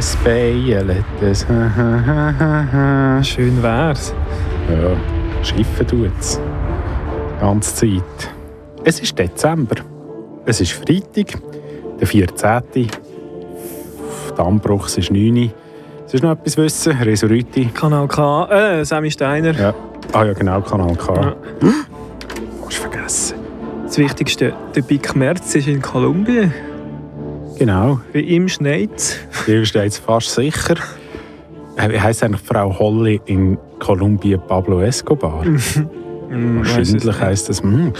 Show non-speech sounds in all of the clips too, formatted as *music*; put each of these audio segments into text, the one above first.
es beielet, es Schön wär's. Ja, schiffen tut's. Die ganze Zeit. Es ist Dezember. Es ist Freitag, der 14. Dammbruch, es ist 9 Uhr. Sollst du noch etwas wissen? Resuriti? Kanal K, äh, Sammy Steiner. Ja. Ah ja, genau, Kanal K. Ja. *gasps* Hast du vergessen. Das Wichtigste, der Big Merz ist in Kolumbien. Genau, Bei ihm schneit's. Hier steht fast sicher. Wie heisst eigentlich Frau Holly in Kolumbien Pablo Escobar? *laughs* Hm, es Wahrscheinlich heisst das. Hm.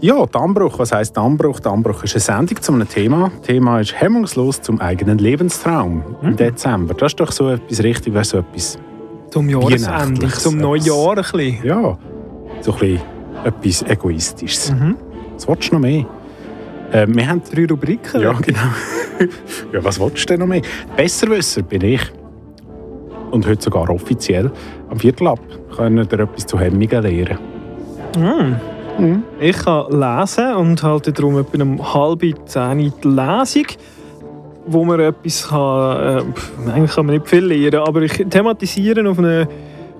Ja, Dammbruch. Was heisst Dammbruch? Dammbruch ist eine Sendung zu einem Thema. Das Thema ist hemmungslos zum eigenen Lebenstraum Hm. im Dezember. Das ist doch so etwas richtig, wäre so etwas. Zum Jahresende, zum Neujahr ein bisschen. Ja, so ein bisschen etwas Egoistisches. Mhm. Was willst du noch mehr? Äh, wir haben Drei Rubriken. Ja, genau. *laughs* ja, was willst du denn noch mehr? Besserwisser bin ich. Und heute sogar offiziell. Am Viertel ab können wir etwas zu Hemmungen lernen. Mhm. Mhm. Ich kann lesen und halte darum etwa um halb zehn die Lesung, wo man etwas kann, äh, eigentlich kann man nicht viel lernen, aber ich thematisiere auf eine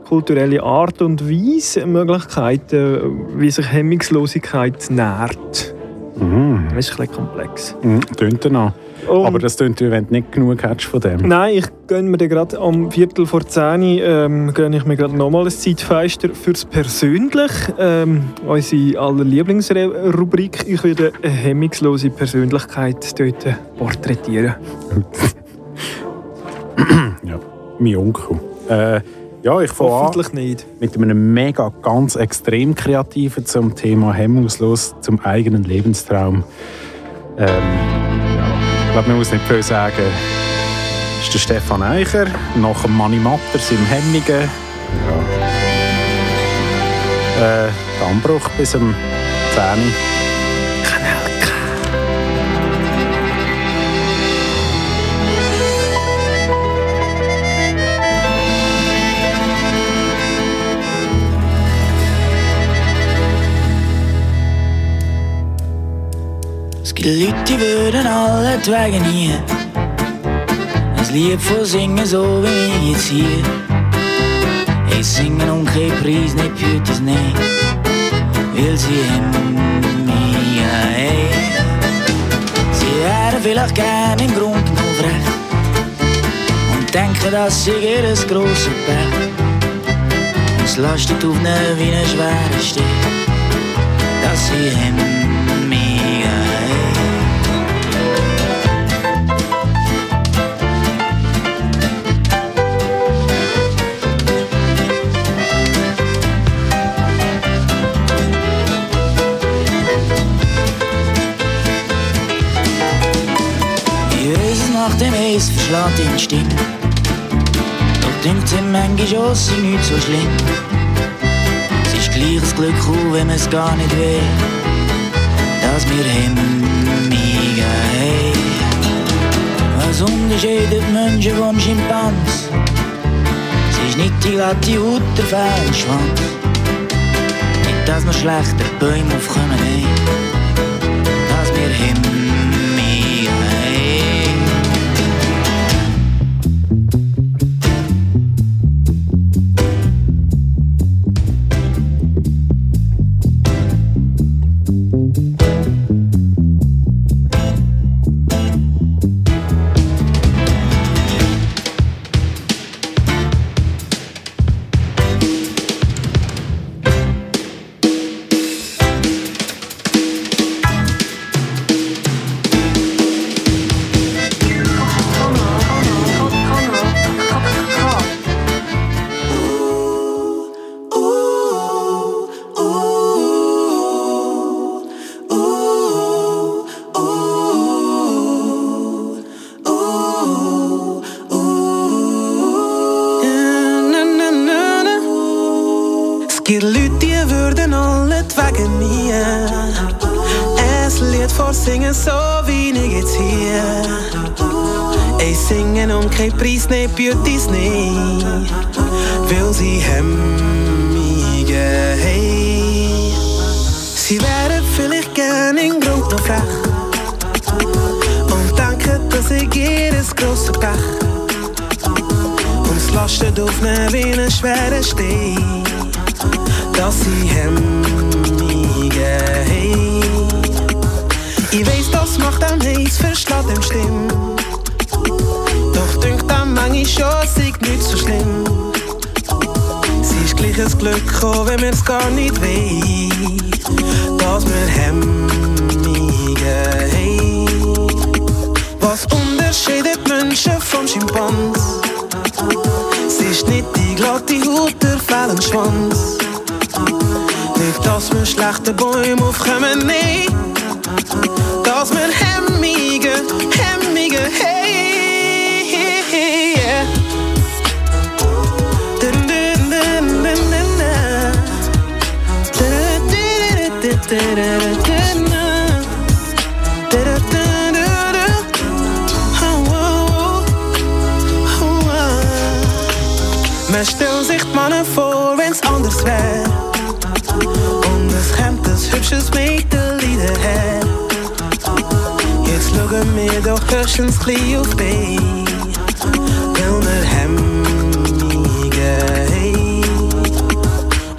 kulturelle Art und Weise Möglichkeiten, wie sich Hemmungslosigkeit nährt. Mhm. Das ist ein bisschen komplex. Mhm. Tönt danach. Und- Aber das tönt, wenn du nicht genug hättest von dem. Nein, ich gönne mir gerade am Viertel vor 10 Uhr, ähm, gönne ich mir gerade nochmal ein Zeitfenster fürs Persönlich. Ähm, unsere aller Lieblingsrubrik. Ich werde eine hemmungslose Persönlichkeit dort porträtieren. *laughs* Ja, mein Onkel. Äh, ja, ich fange an Hoffentlich nicht. mit einem mega, ganz extrem kreativen zum Thema hemmungslos zum eigenen Lebenstraum. Ähm, ja, ich glaube, man muss nicht viel sagen. Das ist der Stefan Eicher, nach dem Manni Matters im Hemmingen. Ja. Äh, Dammbruch bis zum 10. Uhr. Es gibt Leute, die würden alle Tage nie ein Lied von singen, so wie ich jetzt hier. Ich singen um keinen Preis, nicht das Nein, weil sie haben mich hey. Sie wären vielleicht gern im Grund und frech und denken, dass sie ihr grosses Pech. Und es lastet auf ihnen wie ein schwerer Stich, dass sie haben Eis verschlägt ihn Stimme. Doch dünkt ihm manchmal auch, sei nicht so schlimm. Es ist gleich das Glück, auch wenn man es gar nicht will, dass wir Hemmungen haben. Was unterscheidet Menschen von Schimpans? Es ist nicht die glatte Haut, der feine Schwanz. Nicht, dass wir schlechter Bäume aufkommen, nein. Dass wir Hemmungen Es lastet auf mir wie einen schweren Stein. Dass ich hemmige hey. Ich weiß, das macht am heiß, verschlägt dem Stimm. Doch dünkt am manchmal schon, sei nicht so schlimm. Sie ist gleich ein Glück, auch wenn mir's gar nicht weiß, dass wir hemmige hey. Was unterscheidet Menschen vom Schimpans? Ist nicht die glatte Haut, der fehlen Schwanz. Nicht, dass wir schlechte Bäume aufkommen, nee. Dass wir hemmige, hemmige, hey, yeah. Dun, dun, dun, dun, dun. Dun, dun, dun, dun, dun, dun, dun, Man stellt sich die Männer vor, wenn's anders es kommt ein hübsches Mädel her. Jetzt schauen wir doch höchstens klein auf dich. Weil wir hemmige hey.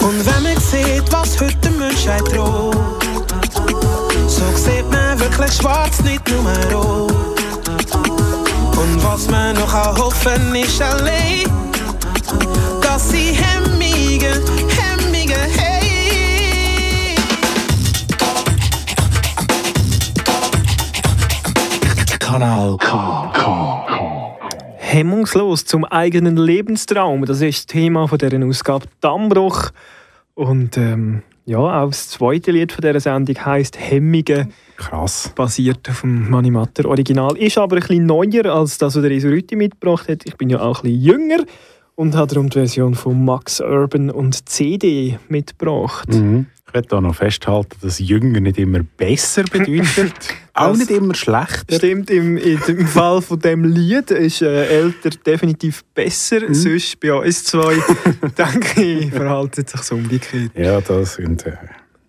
Und wenn man sieht, was heute der Menschheit droht, so sieht man wirklich schwarz, nicht nur rot. Und was man noch hoffen ist allein, Kanal K. Hemmungslos zum eigenen Lebenstraum. Das ist das Thema von dieser Ausgabe Dammbruch. Und ähm, ja, auch das zweite Lied von dieser Sendung heisst Hemmige, Krass. basiert auf dem Manimatter Original. Ist aber ein bisschen neuer als das, was der Isuriti mitgebracht hat. Ich bin ja auch ein bisschen jünger und habe darum die Version von Max Urban und CD mitgebracht. Mhm. Ich werde da noch festhalten, dass Jünger nicht immer besser bedeutet. *laughs* auch nicht immer schlechter. Stimmt, im, im Fall von dem Lied ist äh, älter definitiv besser. Sonst bei uns zwei, *laughs* denke ich, verhaltet sich so umgekehrt. Ja, das sind. Äh,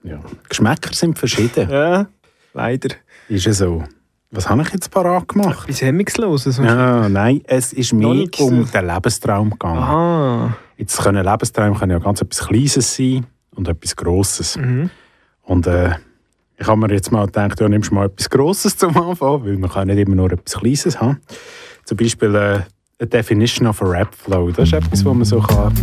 ja. Geschmäcker sind verschieden. Ja, leider. Ist ja so. Was habe ich jetzt parat gemacht? Bis Hemmungsloses. Ja, nein, es ist nichts. um den Lebenstraum gegangen. Aha. Jetzt können Lebensträume können ja ganz etwas Kleines sein und etwas Grosses. Mhm. Und äh, ich habe mir jetzt mal gedacht, ja, nimmst du mal etwas Grosses zum Anfang, weil man kann nicht immer nur etwas Kleines haben. Zum Beispiel äh, a Definition of a Rap Flow. Das ist etwas, wo man so kann.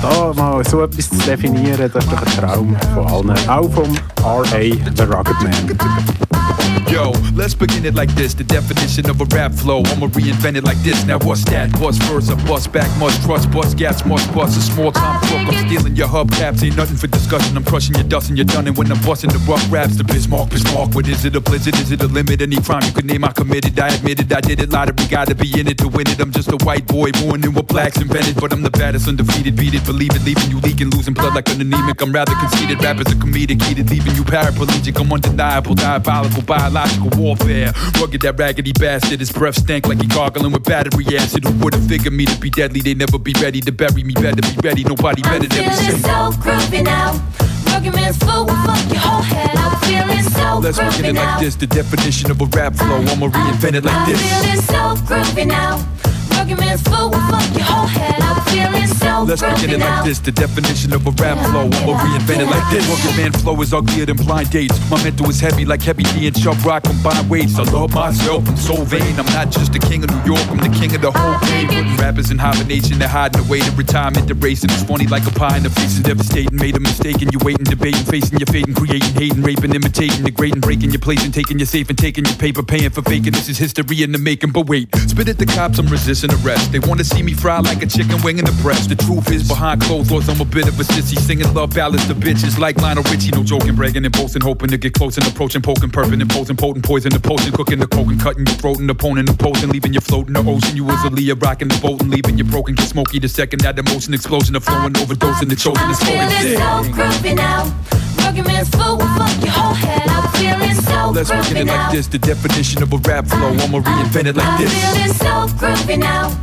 Da mal so etwas zu definieren, das ist doch ein Traum von allen. Auch vom R.A. The Rugged Man. Yo, let's begin it like this. The definition of a rap flow. I'ma reinvent it like this. Now what's that? Bust first, a bust back, must trust, bust gas, must bust. A small time crook. I'm stealing your hubcaps. Ain't nothing for discussion. I'm crushing your dust and you're done. And when I'm busting the rough raps, the Bismarck, Bismarck. What is it? A blizzard? Is it a limit? Any crime you could name, I committed. I admitted I did it. Lottery, gotta be in it to win it. I'm just a white boy born in what blacks invented. But I'm the baddest, undefeated. Beat it, believe it. Leaving you leaking, losing blood like an anemic. I'm rather conceited. Rappers are comedic, heated, leaving you paraplegic. I'm undeniable, diabolical, biological warfare. Rugged, that raggedy bastard. His breath stank like he gargling with battery acid. Who would've figured me to be deadly? They never be ready to bury me. Better be ready. Nobody better than me. feeling so groovy now. Rugged man's full will fuck your whole head. I'm feeling so Let's begin it like this. The definition of a rap flow. I'ma reinvent it like I'm this. feeling so groovy now. Man's fuck your whole head. I'm feeling so Let's begin it like this. The definition of a rap flow. I'ma reinvent it like this. Rugged man flow is uglier than blind dates. My mental is heavy like heavy D and Chubb Rock combined weights. I love myself. I'm so vain. I'm not just the king of New York. I'm the king of the whole game. Rappers in hibernation. They're hiding away to retirement. They're racing. It's funny like a pie in the face is devastating. Made a mistake and you're waiting, debating, facing your fate and creating, hating, raping, imitating, degrading, breaking your place and taking your safe and taking your paper, paying for faking. This is history in the making. But wait, spit at the cops. I'm resisting arrest. They wanna see me fry like a chicken wing in the breast. The truth is behind closed doors. I'm a bit of a sissy, singing love ballads to bitches like Lionel Richie. No joking, bragging and boasting, hoping to get close and approaching, poking, perping, imposing, potent poison, the potion, cooking the coke and cutting your throat and opponent opposing, leaving you floating the ocean. You was a Leah rocking the boat and leaving you broken, get smoky. The second that emotion explosion of flowing, overdosing, the chosen I'm is flowing. feeling so groovy now. Rugged man's will fuck your whole head. I'm feeling so Let's begin it like this. The definition of a rap flow. I'ma reinvent it like I'm this. feeling so groovy now.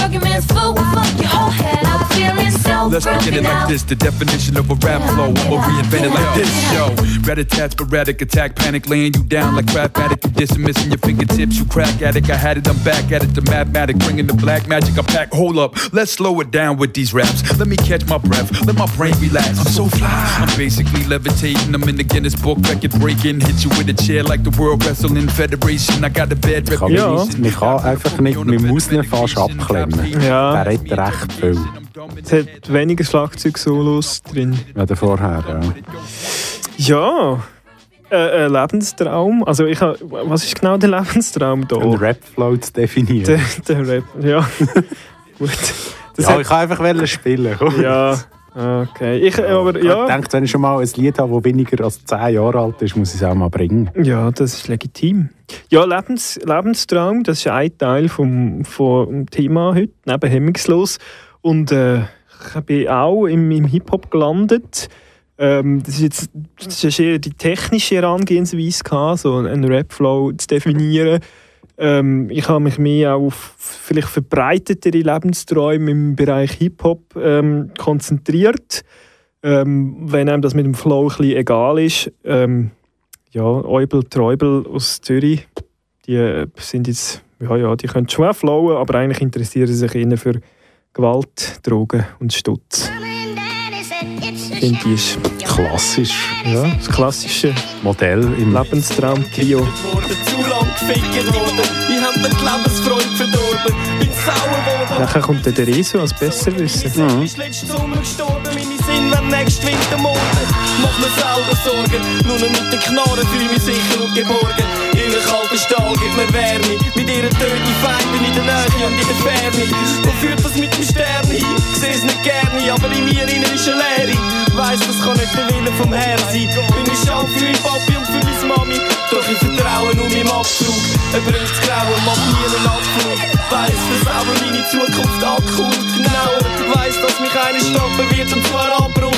Working man's fuck your whole head up. Feeling so Let's begin it like this. The definition of a rap flow. I'ma reinvent it like this. Yo, rat-a-tat, sporadic attack, panic, laying you down like rap addict. You dissing, missing your fingertips. You crack addict. I had it, I'm back at it. The mathematic, bringing the black magic. I pack. Hold up, let's slow it down with these raps. Let me catch my breath. Let my brain relax. I'm so fly. I'm basically levitating. I'm in the Guinness Book, record breaking. Hit you with a chair like the World Wrestling Federation. I got a bad Ich kann Ja. man kann einfach nicht, man muss ihn fast abklemmen. Ja. Der hat recht viel. Es hat weniger Schlagzeug-Solos drin. Ja, der vorher, ja. Ja, äh, ein Lebenstraum. Also ich hab, was ist genau der Lebenstraum da? Einen Rap-Flow zu definieren. Der, der Rap, ja. *laughs* Gut. Das ja, hat- ich kann einfach spielen. komm. ja, okay. Ich, aber Ich ja, denke, wenn ich schon mal ein Lied habe, das weniger als 10 Jahre alt ist, muss ich es auch mal bringen. ja, das ist legitim. Ja, Lebens, Lebenstraum, das ist ein Teil vom, vom Thema heute, neben Hemmungslos. Und äh, ich bin auch im, im Hip-Hop gelandet. Ähm, das, ist jetzt, das ist eher die technische Herangehensweise, gehabt, so einen Rap-Flow zu definieren. Ähm, ich habe mich mehr auf vielleicht verbreitetere Lebensträume im Bereich Hip-Hop ähm, konzentriert. Ähm, wenn einem das mit dem Flow ein bisschen egal ist. Ähm, ja, Eubel, Treubel aus Zürich, die äh, sind jetzt, ja, ja, die können schon flowen, aber eigentlich interessieren sie sich eher für Gewalt, Drogen und Stutz. Ich finde, die ist Klassisch. ja, das klassische Modell im Lebenstraum-Trio. Gefickt worden. Ich hab mir die Lebensfreude verdorben, bin sauer worden. Nachher kommt der Rezo als Besserwisser. Du bist letzten Sommer gestorben, meine Sinn werden nächsten Winter morgen. Mach mir selber Sorgen, nur noch mit den Knarren fühle mich sicher und geborgen. Ihre kalte Stahl gibt mir Wärme, mit ihren töten Feinden in der Nähe und in der Ferne. Wo führt das mit dem Stern hin? Seh's nicht gerne, aber in mir innen ist eine Leere. Weiss, das kann nicht der Wille vom Herrn sein. Bin ich schade für mein Papi und für meine Mami, doch ich vertraue nur meinem Abzug. Er bringt das Grauen, macht nie einen Abflug. Weiss, dass aber meine Zukunft ankommt. Genauer, weiss, dass mich eine stoppen wird und zwar Abbruch.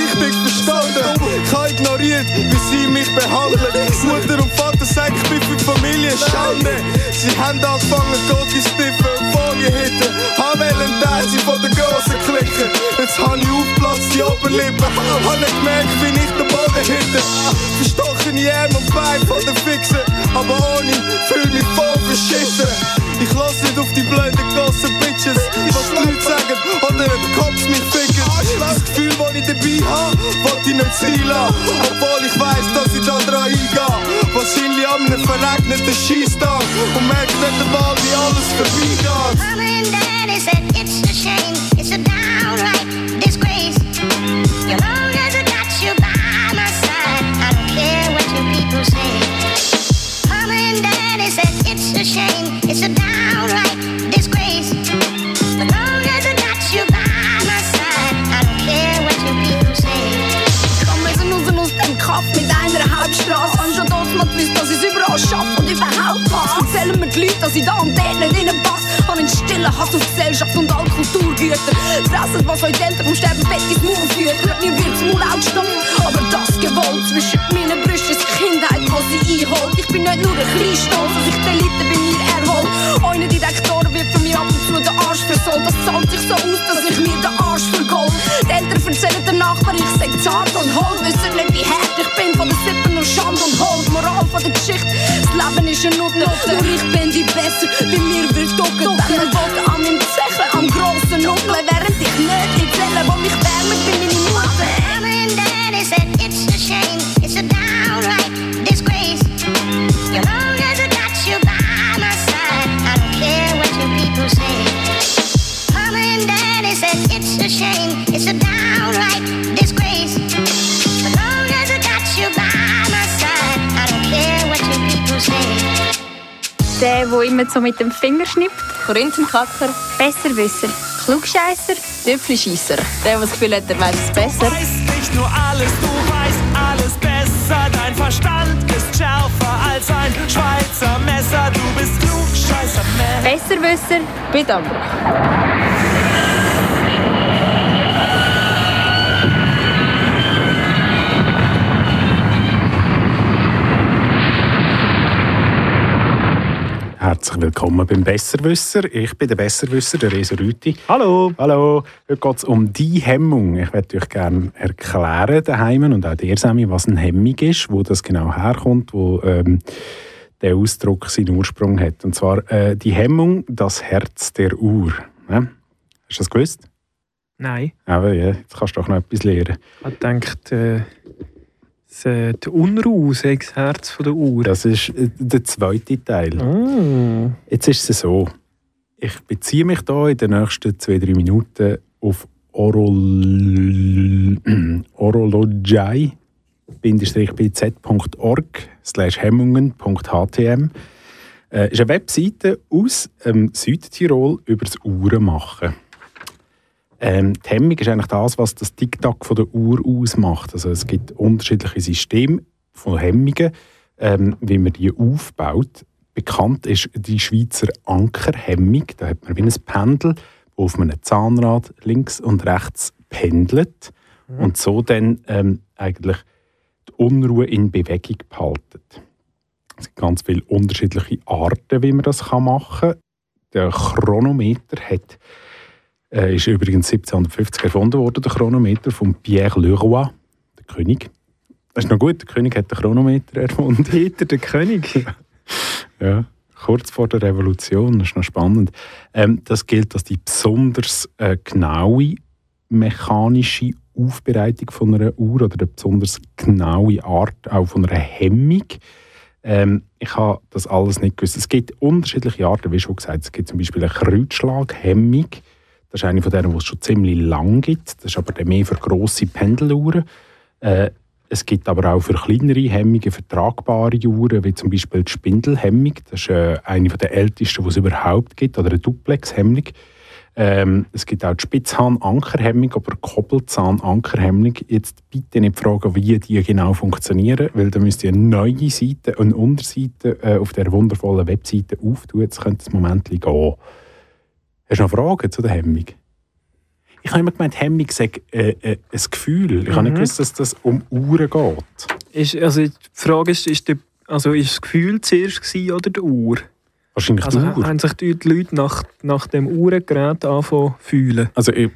richtig verstanden. Habe ignoriert, wie sie mich behandeln. Mutter und Vater sagen, ich bin für die Familie Schande. Sie haben angefangen, Gottis sniffen und Folie hitten. Haben wollen sie von der grossen Clique. Jetzt habe ich aufgeplatzt, die Oberlippe. Habe nicht gemerkt, wie ich den Boden hitte. Verstochen in Arm und Bein von der Fixen. Aber ohne fühl mich voll verschissen. Ich lass nicht auf die blöden grossen Bitches, was die Leute sagen oder den Kopf mich ficken. Das Gefühl, das ich dabei habe, wollte ich nicht sein lassen. Obwohl ich weiss, dass ich da dran eingehe. Wahrscheinlich an einem verregneten Scheisstag und merke nicht einmal, wie alles vorbeigeht. Mom and Daddy said it's a shame, gewusst, dass ich's überall schaffe und überhaupt passe. Erzählen mir die Leute, dass ich da und dort nicht reinpasse. Hab einen stillen Hass auf Gesellschaft und all Kulturgüter. Fressen, was euch Eltern vom Sterbenbett ins Maul führt. Mir wird's Maul outstehen, aber das gewollt. Zwischen meinen Brüsten ist Kindheit, was sie einholt. Ich bin nicht nur ein kleiner Stolz, dass ich die Elite bei mir erhol. Eine Direktoren wird von mir ab und zu den Arsch versohlt. Das zahlt sich so aus, dass ich mir den Arsch vergold. Die Eltern erzählen der Nachbar, ich sei zart und hohl. Wissen nicht, wie hart ich bin von den Sippen und Schand und Hol. Die Moral von der Geschichte, das Leben ist eine Nutte. Nur ich bin die Besser, bei mir wird ducken. Wenn man will, an meinem Zechen, am grossen Nuckeln. Während ich nicht Zellen, wo mich wärmen, bin meine Mutter. Der, der immer so mit dem Finger schnippt. Korinthenkacker. Besserwisser. Klugscheisser, Tüpfelscheisser. Der, der das Gefühl hat, er weiß es besser. nicht nur alles, du weißt alles besser. Dein Verstand ist schärfer als ein Schweizer Messer. Du bist klugscheißer Mensch. Besserwisser, bitte Herzlich willkommen beim Besserwisser. Ich bin der Besserwisser, der Reso Rüti. Hallo. Hallo. Heute geht es um die Hemmung. Ich möchte euch gerne erklären, daheim und auch dir, Sammy, was eine Hemmung ist, wo das genau herkommt, wo ähm, der Ausdruck seinen Ursprung hat. Und zwar äh, die Hemmung, das Herz der Uhr. Ja? Hast du das gewusst? Nein. Aber ja, jetzt kannst du doch noch etwas lernen. Ich denkt, äh, die Unruhe sei das Herz der Uhr. Das ist äh, der zweite Teil. Ah. Jetzt ist es so. Ich beziehe mich da in den nächsten zwei, drei Minuten auf Orol orologi-bz.org slash hemmungen.htm. Äh, ist eine Webseite aus ähm, Südtirol über das Uhrenmachen. Ähm, die Hemmung ist eigentlich das, was das Tick-Tack von der Uhr ausmacht. Also es gibt unterschiedliche Systeme von Hemmungen, ähm, wie man die aufbaut. Bekannt ist die Schweizer Ankerhemmung. Da hat man wie ein Pendel, wo auf einem Zahnrad links und rechts pendelt und so dann ähm, eigentlich die Unruhe in Bewegung behaltet. Es gibt ganz viele unterschiedliche Arten, wie man das machen kann. Der Chronometer hat äh, ist übrigens 1750 erfunden worden, der Chronometer von Pierre Leroy, der König. Das ist noch gut, der König hat den Chronometer erfunden. *laughs* Peter, der König. *laughs* Ja, kurz vor der Revolution, das ist noch spannend. Ähm, das gilt als die besonders äh, genaue mechanische Aufbereitung von einer Uhr oder eine besonders genaue Art auch von einer Hemmung. Ähm, ich habe das alles nicht gewusst. Es gibt unterschiedliche Arten, wie schon gesagt. Es gibt zum Beispiel eine Kreuzschlaghemmung. Das ist eine von denen, die es schon ziemlich lang gibt. Das ist aber mehr für grosse Pendeluhren. Äh, es gibt aber auch für kleinere Hemmungen vertragbare Uhren, wie zum Beispiel die Spindelhemmung. Das ist äh, eine der ältesten, die es überhaupt gibt, oder eine Duplexhemmung. Ähm, es gibt auch die Spitzhahn-Ankerhemmung, aber Koppelzahn-Ankerhemmung. Jetzt bitte nicht fragen, wie die genau funktionieren, weil da müsst ihr eine neue Seite, eine Unterseite äh, auf der wundervollen Webseite auftun. Jetzt könnte es Moment gehen. Hast du noch Fragen zu der Hemmung? Ich habe immer gemeint, Hemmung sei äh, äh, ein Gefühl. Ich habe nicht gewusst, dass das um Uhren geht. Ist, also die Frage ist, ist, der, also ist das Gefühl zuerst gewesen oder die Uhr? Wahrscheinlich Also die Uhr. haben sich die Leute nach, nach dem Uhrengerät anfangen fühlen? Also ich,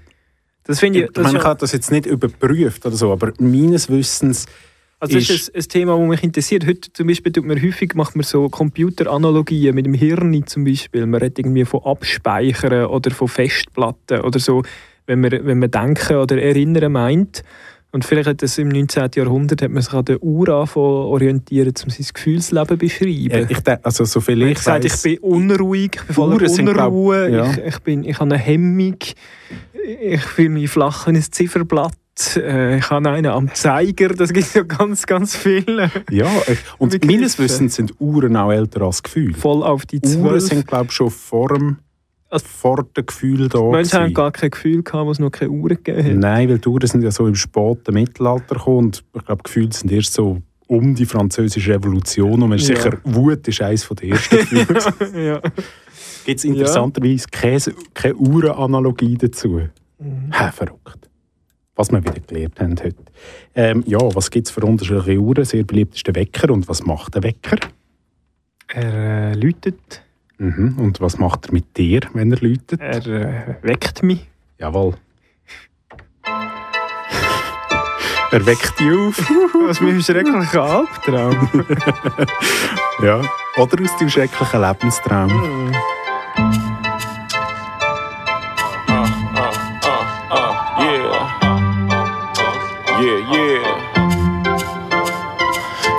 Das finde ich, ich, das meine, ich habe das jetzt nicht überprüft oder so, aber meines Wissens Also das ist ein, ein Thema, das mich interessiert. Heute zum Beispiel tut man häufig macht man so Computeranalogien mit dem Hirn zum Beispiel. Man redet irgendwie von Abspeichern oder von Festplatten oder so, wenn man, wenn man denken oder erinnern meint. Und vielleicht hat das im 19. Jahrhundert hat man sich an der Uhr orientieren, um sein Gefühlsleben zu beschreiben. äh, ich denk, also so viel ich ich gesagt, ich weiss, bin unruhig, ich bin voller Uhren sind, glaub- Unruhe, ja. ich, ich, bin, ich habe eine Hemmung, ich fühle mich flach wie ein Zifferblatt, äh, ich habe einen am Zeiger, das gibt ja ganz, ganz viele. ja, und Begriffe. meines Wissens sind Uhren auch älter als Gefühl. Voll auf die Uhren Zwölf. sind glaube ich schon vor dem, Also- vor dem Gefühl da Menschen haben gar kein Gefühl gehabt, wo es noch keine Uhren gegeben hat. Nein, weil die Uhren sind ja so im späten Mittelalter gekommen und ich glaube, Gefühle sind erst so um die französische Revolution und man ist Ja. sicher, Wut ist eines der ersten Gefühle. *laughs* ja. Gibt es interessanterweise keine, keine Uhrenanalogie dazu? Mhm. Ha, verrückt. Was wir wieder gelernt haben heute. Ähm, ja, was gibt es für unterschiedliche Uhren? Sehr beliebt ist der Wecker. Und was macht der Wecker? Er äh, läutet, Mhm. Und was macht er mit dir, wenn er läutet? er äh, weckt mich. Jawohl. er weckt dich auf. *laughs* Aus meinem schrecklichen Albtraum. *laughs* ja. Oder aus deinem schrecklichen Lebenstraum.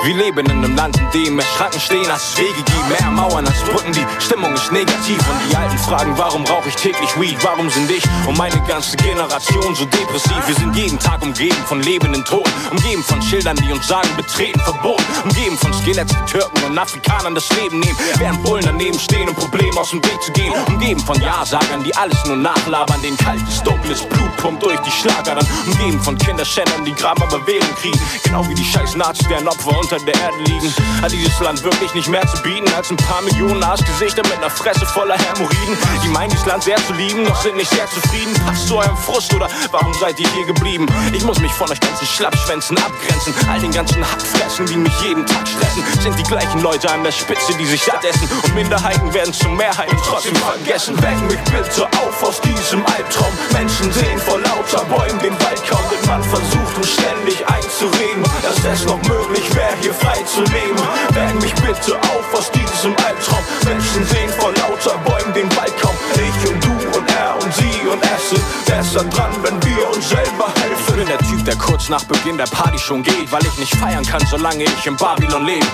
Wie leben in einem Land, in dem mehr Schranken stehen als Wege gibt. Mehr Mauern als Brücken, die Stimmung ist negativ. Und die Alten fragen, warum rauche ich täglich Weed? Warum sind ich und meine ganze Generation so depressiv? Wir sind jeden Tag umgeben von lebenden Toten, umgeben von Schildern, die uns sagen, betreten verboten, umgeben von Skeletts, die Türken und Afrikanern das Leben nehmen, während Bullen daneben stehen, um Probleme aus dem Weg zu gehen, umgeben von Ja-Sagern, die alles nur nachlabern, den kaltes, dunkles Blut pumpt durch die Schlagern, umgeben von Kinderschändern, die Graben aber Wählen kriegen, genau wie die scheiß Nazis, deren Opfer unter der Erde liegen. Hat dieses Land wirklich nicht mehr zu bieten als ein paar Millionen Arschgesichter mit einer Fresse voller Hämorrhoiden? Die meinen dieses Land sehr zu lieben, doch sind nicht sehr zufrieden. Passt zu eurem Frust oder warum seid ihr hier geblieben? Ich muss mich von euch ganzen Schlappschwänzen abgrenzen, all den ganzen Hackfressen, die mich jeden Tag stressen, sind die gleichen Leute an der Spitze, die sich satt und Minderheiten werden zur Mehrheit und trotzdem vergessen. Weck mich bitte auf aus diesem Albtraum. Menschen sehen vor lauter Bäumen den Wald kaum, denn man versucht uns ständig einzureden, dass es noch möglich wäre, frei zu leben. Weck mich bitte auf aus diesem Albtraum. Menschen sehen vor lauter Bäumen den Wald kaum. Ich und du und er und sie und es sind besser dran, wenn wir uns selber helfen. Ich bin der Typ, der kurz nach Beginn der Party schon geht, weil ich nicht feiern kann, solange ich in Babylon lebe.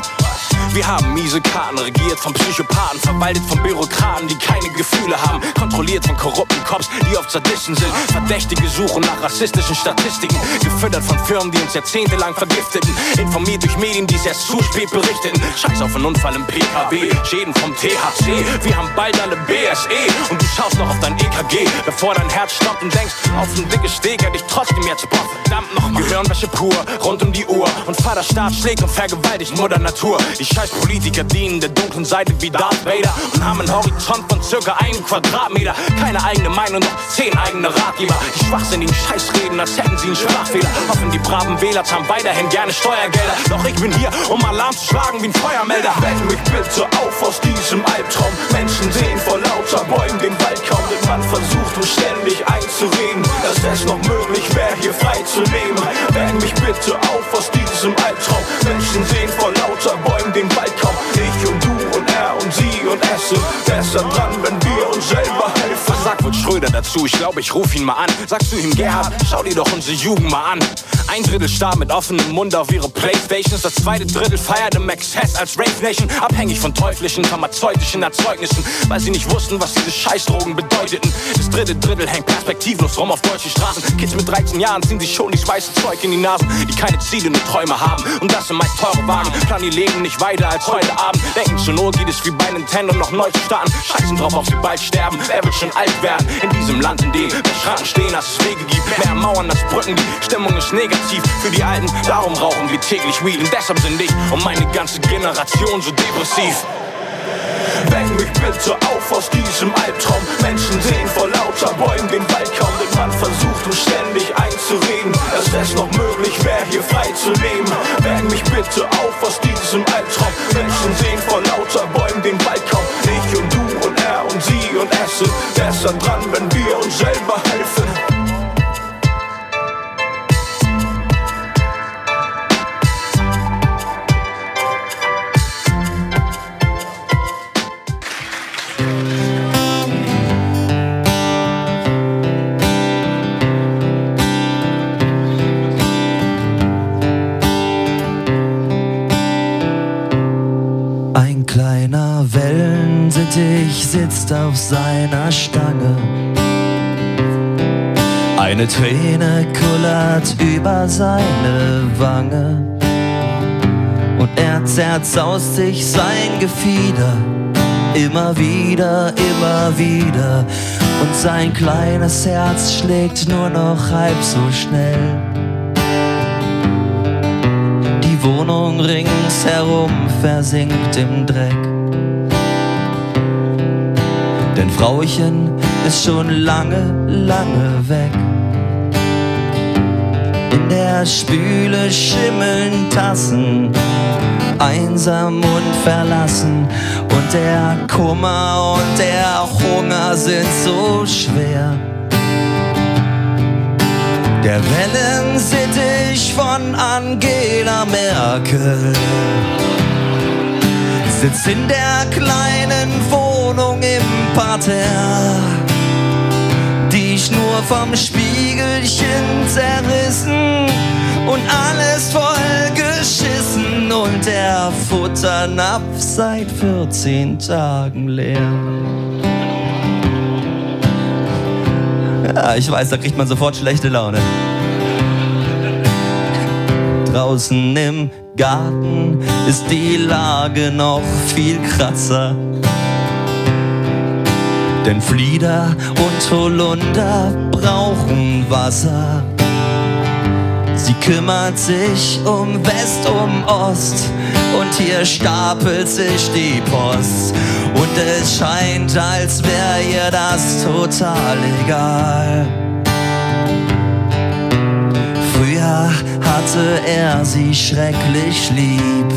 Wir haben miese Karten, regiert von Psychopathen, verwaltet von Bürokraten, die keine Gefühle haben, kontrolliert von korrupten Cops, die oft Sadisten sind. Verdächtige suchen nach rassistischen Statistiken, gefüttert von Firmen, die uns jahrzehntelang vergifteten, informiert durch Medien, die es erst zu spät berichteten. Scheiß auf einen Unfall im PKW, Schäden vom THC, wir haben bald alle BSE und du schaust noch auf dein EKG, bevor dein Herz stoppt und denkst, auf ein dickes Steak hätte ich trotzdem jetzt Bock. Verdammt nochmal, Gehirnwäsche pur, rund um die Uhr und Vaterstaat schlägt und vergewaltigt Mutter Natur. Die scheiß Politiker dienen der dunklen Seite wie Darth Vader und haben einen Horizont von circa einem Quadratmeter. Keine eigene Meinung, noch zehn eigene Ratgeber. Die schwachsinnigen Scheißreden, als hätten sie einen Sprachfehler. Hoffen die braven Wähler zahlen weiterhin gerne Steuergelder. Doch ich bin hier, um Alarm zu schlagen wie ein Feuermelder. Weck mich bitte auf aus diesem Albtraum. Menschen sehen vor lauter Bäumen den Wald kaum, denn man versucht uns ständig einzureden, dass es noch möglich wäre, hier frei zu leben. Weck mich bitte auf aus diesem Albtraum. Menschen sehen vor lauter Bäumen den Wald kaum. Ich und du und er und sie und es sind besser dran, wenn wir uns selber helfen. Sagt wohl Schröder dazu? Ich glaube, ich ruf ihn mal an. Sagst du ihm, Gerhard, schau dir doch unsere Jugend mal an. Ein Drittel starr mit offenem Mund auf ihre Playstations. Das zweite Drittel feiert im Exzess als Rave Nation. Abhängig von teuflischen, pharmazeutischen Erzeugnissen. Weil sie nicht wussten, was diese Scheißdrogen bedeuteten. Das dritte Drittel hängt perspektivlos rum auf deutschen Straßen. Kids mit 13 Jahren ziehen sich schon dieses weiße Zeug in die Nasen. Die keine Ziele, nur Träume haben. Und das sind meist teure Wagen. Planen ihr Leben nicht weiter als heute Abend. Denken zur Not geht es wie bei Nintendo noch neu zu starten. Scheißen drauf, ob sie bald sterben. Wer wird schon alt werden? In diesem Land, in dem Schranken stehen, als es Wege gibt. Mehr Mauern als Brücken. Die Stimmung ist negativ für die Alten. Darum rauchen wir täglich Weed. Und deshalb sind ich und meine ganze Generation so depressiv. Weck mich bitte auf aus diesem Albtraum. Menschen sehen vor lauter Bäumen den Wald kaum, denn man versucht uns ständig einzureden, dass es noch möglich wäre, hier frei zu leben. Weck mich bitte auf aus diesem Albtraum. Menschen sehen vor lauter Bäumen den Wald kaum. Ich und du und er und sie und es sind besser dran, wenn wir uns selber helfen. Kleiner Wellensittich sitzt auf seiner Stange. Eine Träne kullert über seine Wange. Und er zerzaust sich sein Gefieder. Immer wieder, immer wieder. Und sein kleines Herz schlägt nur noch halb so schnell. Wohnung ringsherum versinkt im Dreck. Denn Frauchen ist schon lange, lange weg. In der Spüle schimmeln Tassen, einsam und verlassen. Und der Kummer und der Hunger sind so schwer. Der Wellensittich von Angela Merkel sitzt in der kleinen Wohnung im Parterre. Die Schnur vom Spiegelchen zerrissen und alles voll geschissen und der Futternapf seit 14 Tagen leer. Ja, ich weiß, da kriegt man sofort schlechte Laune. Draußen im Garten ist die Lage noch viel krasser. Denn Flieder und Holunder brauchen Wasser. Sie kümmert sich um West, um Ost und hier stapelt sich die Post. Und es scheint, als wäre ihr das total egal. Früher hatte er sie schrecklich lieb.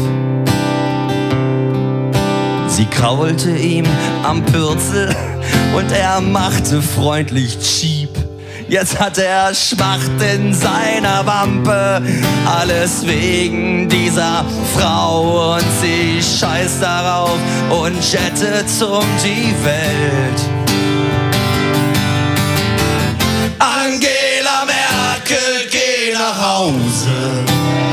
Sie kraulte ihm am Pürzel *laughs* und er machte freundlich Cheap. Jetzt hat er Schmacht in seiner Wampe, alles wegen dieser Frau und sie scheißt darauf und jettet um die Welt. Angela Merkel, geh nach Hause.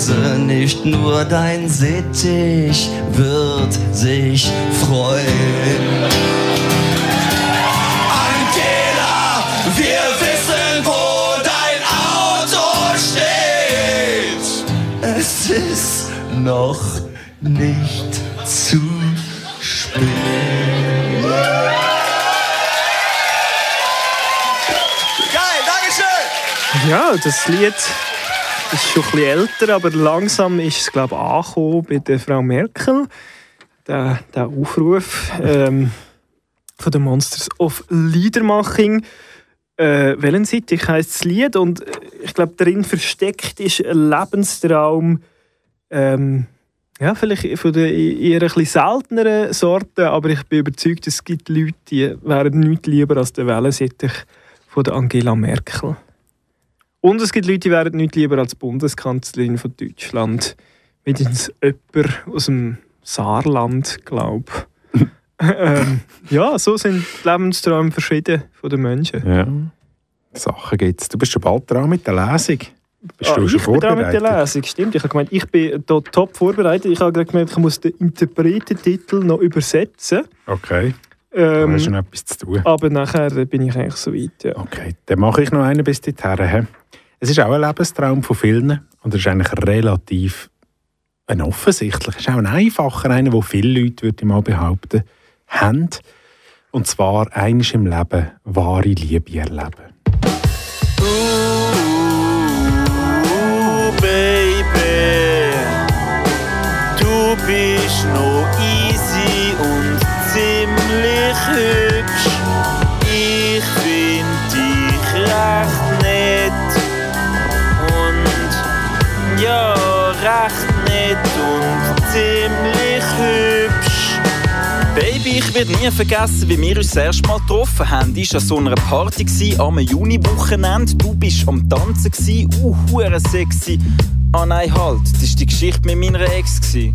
Pause. Nicht nur dein Sittich wird sich freuen. Angela, wir wissen, wo dein Auto steht. Es ist noch nicht zu spät. Geil, Dankeschön! Ja, das Lied ist schon bisschen älter, aber langsam ist es, glaube ich, angekommen bei der Frau Merkel. Der, der Aufruf ähm, von den Monsters of Liedermaching. Äh, wellenseitig heisst das Lied und äh, ich glaube, darin versteckt ist ein Lebenstraum, ähm, ja, vielleicht von der eher ein selteneren Sorte, aber ich bin überzeugt, es gibt Leute, die wären nichts lieber als der Wellensittich von der Angela Merkel. Und es gibt Leute, die wären nicht lieber als Bundeskanzlerin von Deutschland. Mindestens jemand aus dem Saarland, glaube ich. *laughs* ähm, ja, so sind die Lebensträume verschieden von den Menschen. Ja. Sachen gibt's. Du bist schon bald dran mit der Lesung. Bist Ah, du schon ich bin dran mit der Lesung, stimmt. Ich habe gemeint, ich bin da top vorbereitet. Ich habe gerade gemeint, ich muss den Interpretentitel noch übersetzen. Okay. Da Ähm, hast du noch etwas zu tun. aber nachher bin ich eigentlich so weit. Ja. Okay, dann mache ich noch einen bis dorthin. Es ist auch ein Lebenstraum von vielen und es ist eigentlich relativ ein offensichtlich. Es ist auch ein einfacher, einer, den viele Leute, würde ich mal behaupten, haben. Und zwar eines im Leben wahre Liebe erleben. Uh, Baby, du bist noch easy und ziemlich hübsch. Ich werde nie vergessen, wie wir uns das erste Mal getroffen haben. Ich war an so einer Party am Juni-Wochenende. Du bist am Tanzen, gewesen, uh, hure sexy. Ah nein, halt, das war die Geschichte mit meiner Ex. Wie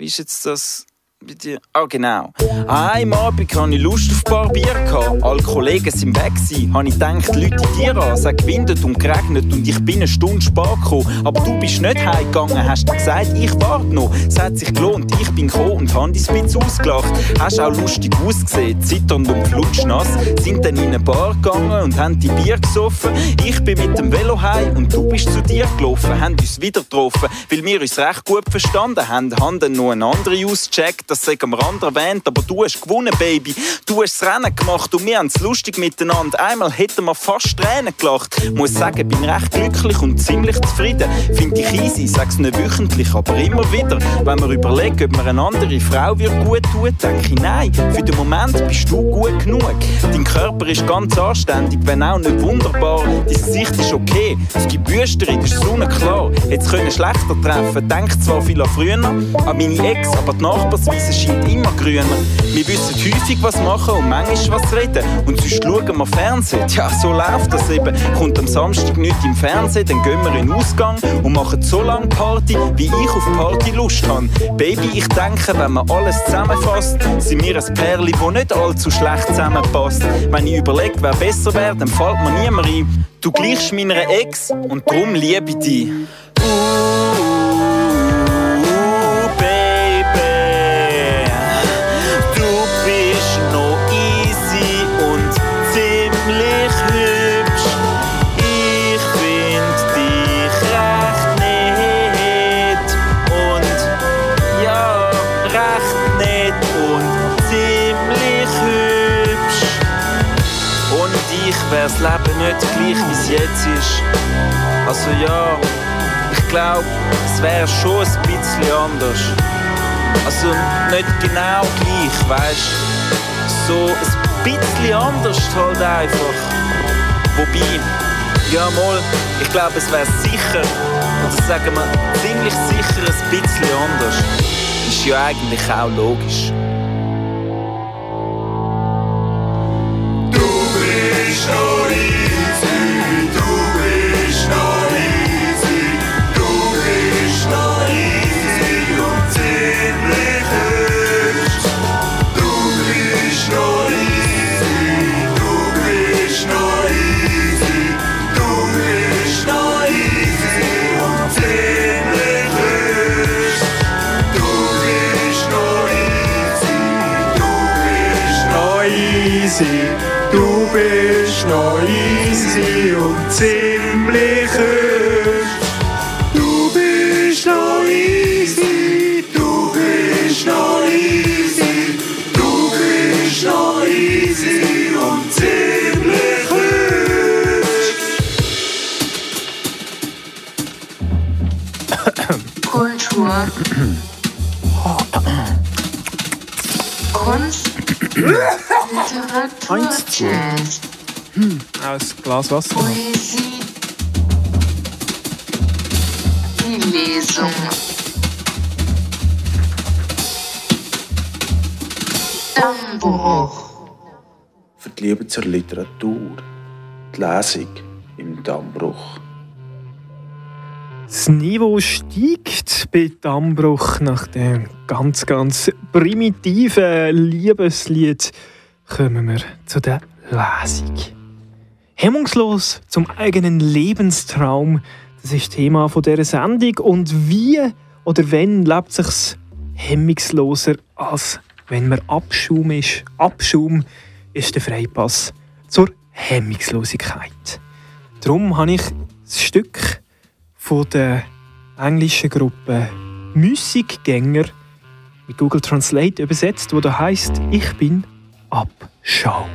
ist jetzt das bei dir? Ah, genau. Am Abend hatte ich Lust auf ein paar Bier. Gehabt. Alle Kollegen sind weg. gewesen. Habe ich gedacht, Leute dir an. Es hat gewindet und geregnet und ich bin eine Stunde spät gekommen. Aber du bist nicht heimgegangen, hast gesagt, ich warte noch. Es hat sich gelohnt, ich bin gekommen und habe dich ein bisschen ausgelacht. Hast auch lustig ausgesehen, zitternd und flutschnass. Sind dann in eine Bar gegangen und haben die Bier gesoffen. Ich bin mit dem Velo heim und du bist zu dir gelaufen. Haben uns wieder getroffen, weil wir uns recht gut verstanden haben. Haben dann noch eine andere ausgecheckt, das sei am Rand erwähnt. Aber du hast gewonnen, Baby. Du hast das Rennen gemacht und wir haben es lustig miteinander. Einmal hätten wir fast Tränen gelacht. Muss sagen, bin recht glücklich und ziemlich zufrieden. Finde ich easy, sag's nicht wöchentlich, aber immer wieder. Wenn wir überlegen, ob mir eine andere Frau wird gut tun, denke ich, nein, für den Moment bist du gut genug. Dein Körper ist ganz anständig, wenn auch nicht wunderbar. Dein Gesicht ist okay, es gibt Büster in der Sonne, klar. Jetzt können schlechter treffen, denk zwar viel an früher, an meine Ex, aber die Nachbarsweiz Wiese scheint immer grüner. Wir wissen häufig, was machen und manchmal was reden. Und sonst schauen wir Fernsehen. Tja, so läuft das eben. Kommt am Samstag nicht im Fernsehen, dann gehen wir in den Ausgang und machen so lange Party, wie ich auf Party Lust habe. Baby, ich denke, wenn man alles zusammenfasst, sind wir ein Perli, wo nicht allzu schlecht zusammenpasst. Wenn ich überlege, wer besser wäre, dann fällt mir niemand ein. Du gleichst meiner Ex und darum liebe ich dich. Jetzt ist. Also ja, ich glaub, es wär schon ein bisschen anders. Also nicht genau gleich, weißt So ein bisschen anders halt einfach. Wobei, ja mal, ich glaube, es wäre sicher, oder sagen wir ziemlich sicher ein bisschen anders. Ist ja eigentlich auch logisch. Kunst. Literatur. Eins, zwei. Jazz. Hm, ein Glas Wasser. Poesie. Die Lesung. Dammbruch. Für die Liebe zur Literatur. Die Lesung im Dammbruch. Niveau steigt bei Dammbruch nach dem ganz, ganz primitiven Liebeslied. Kommen wir zu der Lesung. Hemmungslos zum eigenen Lebenstraum. Das ist Thema von dieser Sendung. Und wie oder wenn lebt sich's hemmungsloser, als wenn man Abschaum ist. Abschaum ist der Freipass zur Hemmungslosigkeit. Darum habe ich das Stück von der englischen Gruppe Musikgänger mit Google Translate übersetzt, wo da heißt: Ich bin Abschau.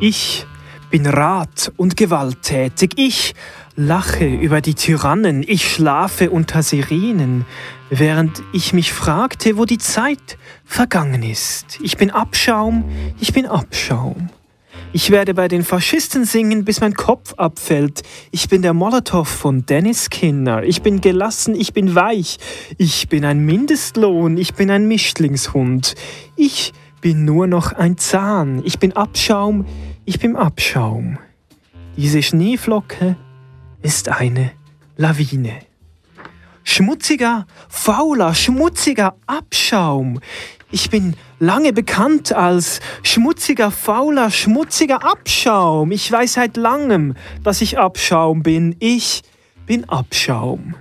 Ich bin rat- und gewalttätig. Ich lache über die Tyrannen. Ich schlafe unter Sirenen, während ich mich fragte, wo die Zeit vergangen ist. Ich bin Abschaum, ich bin Abschaum. Ich werde bei den Faschisten singen, bis mein Kopf abfällt. Ich bin der Molotow von Dennis Kinner. Ich bin gelassen, ich bin weich. Ich bin ein Mindestlohn, ich bin ein Mischlingshund. Ich bin nur noch ein Zahn. Ich bin Abschaum, ich bin Abschaum. Diese Schneeflocke ist eine Lawine. Schmutziger, fauler, schmutziger Abschaum. Ich bin lange bekannt als schmutziger, fauler, schmutziger Abschaum. Ich weiß seit langem, dass ich Abschaum bin. Ich bin Abschaum.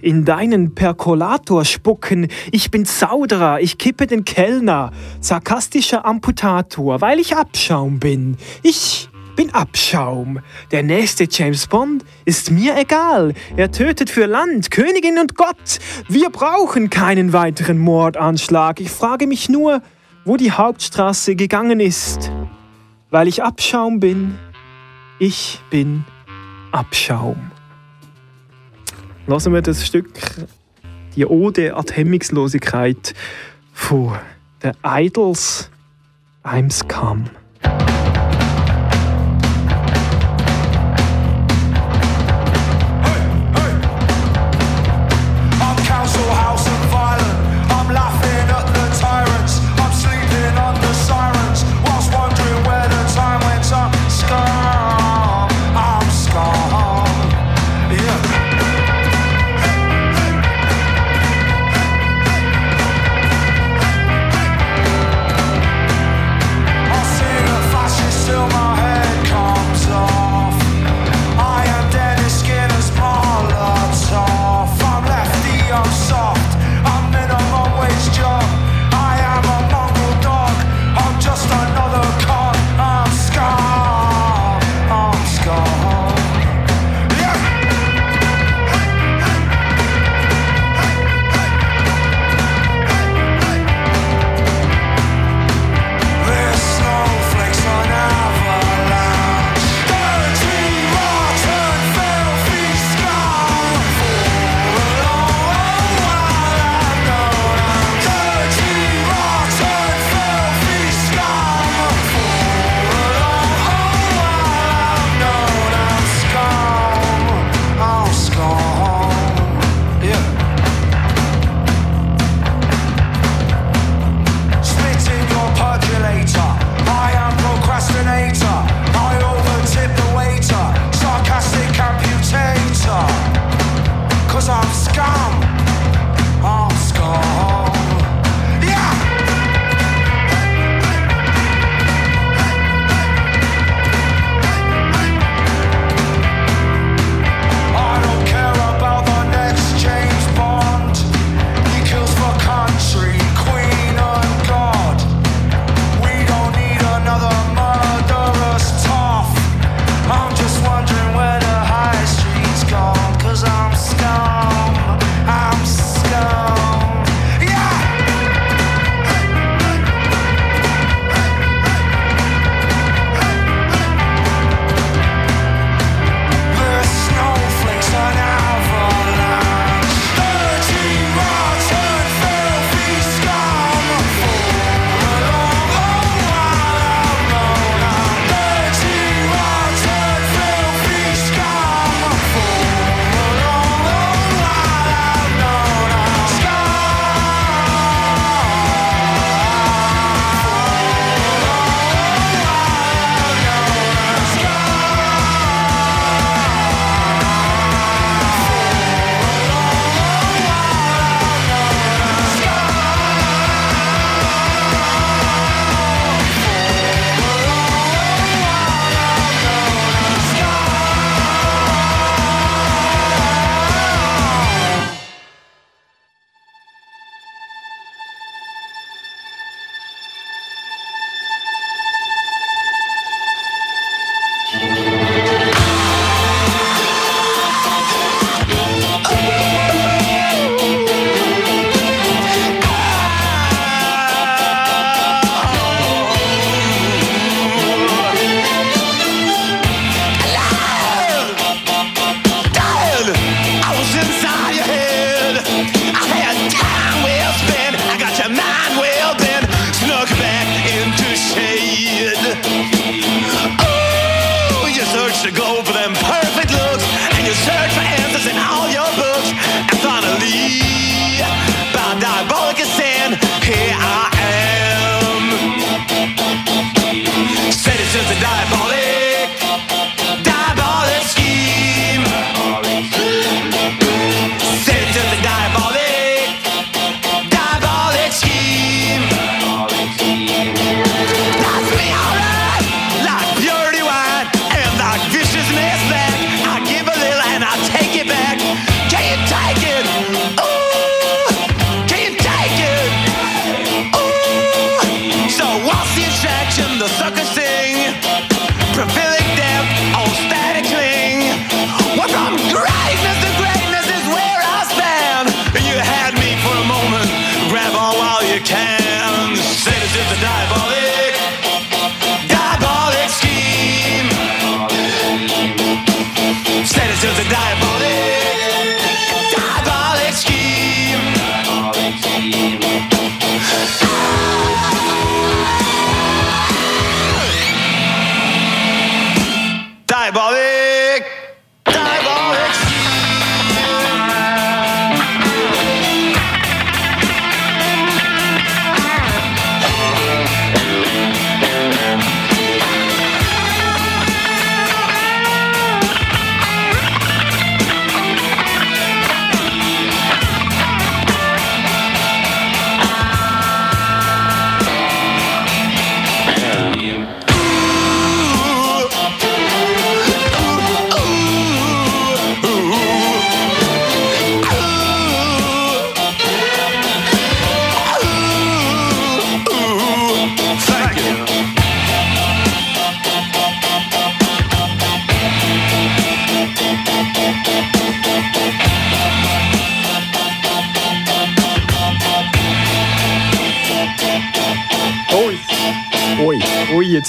In deinen Perkolator spucken, ich bin Zauderer, ich kippe den Kellner, sarkastischer Amputator, weil ich Abschaum bin. Ich bin Abschaum. Der nächste James Bond ist mir egal. Er tötet für Land, Königin und Gott. Wir brauchen keinen weiteren Mordanschlag. Ich frage mich nur, wo die Hauptstraße gegangen ist. Weil ich Abschaum bin. Ich bin Abschaum. Lassen wir das Stück, die Ode an die Hemmungslosigkeit von den Idols I'm's Come.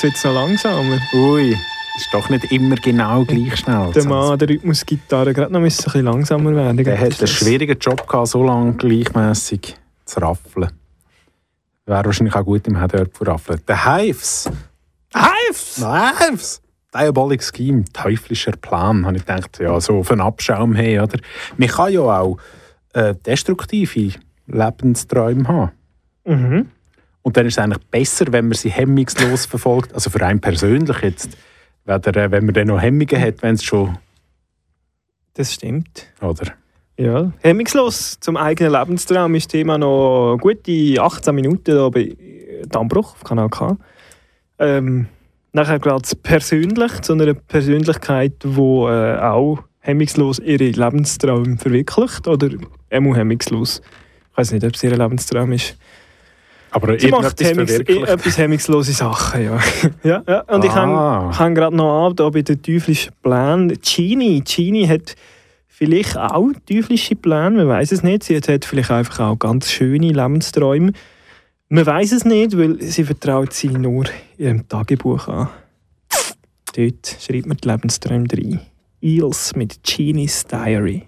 Jetzt wird es noch langsamer. Ui. Ist doch nicht immer genau gleich schnell. Der Mann, der Rhythmusgitarre, gerade noch ein bisschen langsamer werden. Der hat einen schwierigen Job gehabt, so lange gleichmäßig zu raffeln. Wäre wahrscheinlich auch gut im Headhört zu raffeln. Der Hives. Hives! Hives! Diabolic Scheme, teuflischer Plan, habe ich gedacht. Ja, so auf einen Abschaum her, oder? Man kann ja auch äh, destruktive Lebensträume haben. Mhm. Und dann ist es eigentlich besser, wenn man sie hemmungslos verfolgt. Also für einen persönlich jetzt. Weder, äh, wenn man dann noch Hemmungen hat, wenn es schon. Das stimmt. Oder? Ja, hemmungslos zum eigenen Lebenstraum ist Thema noch gute 18 Minuten hier bei Dammbruch auf Kanal K. Ähm, nachher es persönlich zu einer Persönlichkeit, die äh, auch hemmungslos ihre Lebenstraum verwirklicht. Oder immer hemmungslos. Ich weiß nicht, ob es ihr Lebenstraum ist. Aber Sie macht verwirklicht. etwas hemmungslose Sachen, ja. *laughs* ja, ja. Und ich Ah. hänge gerade noch an, da bei den teuflischen Plänen. Genie, Genie hat vielleicht auch teuflische Pläne, man weiß es nicht. Sie hat vielleicht einfach auch ganz schöne Lebensträume. Man weiß es nicht, weil sie vertraut sie nur ihrem Tagebuch an. Dort schreibt man die Lebensträume rein. Eels mit Genie's Diary.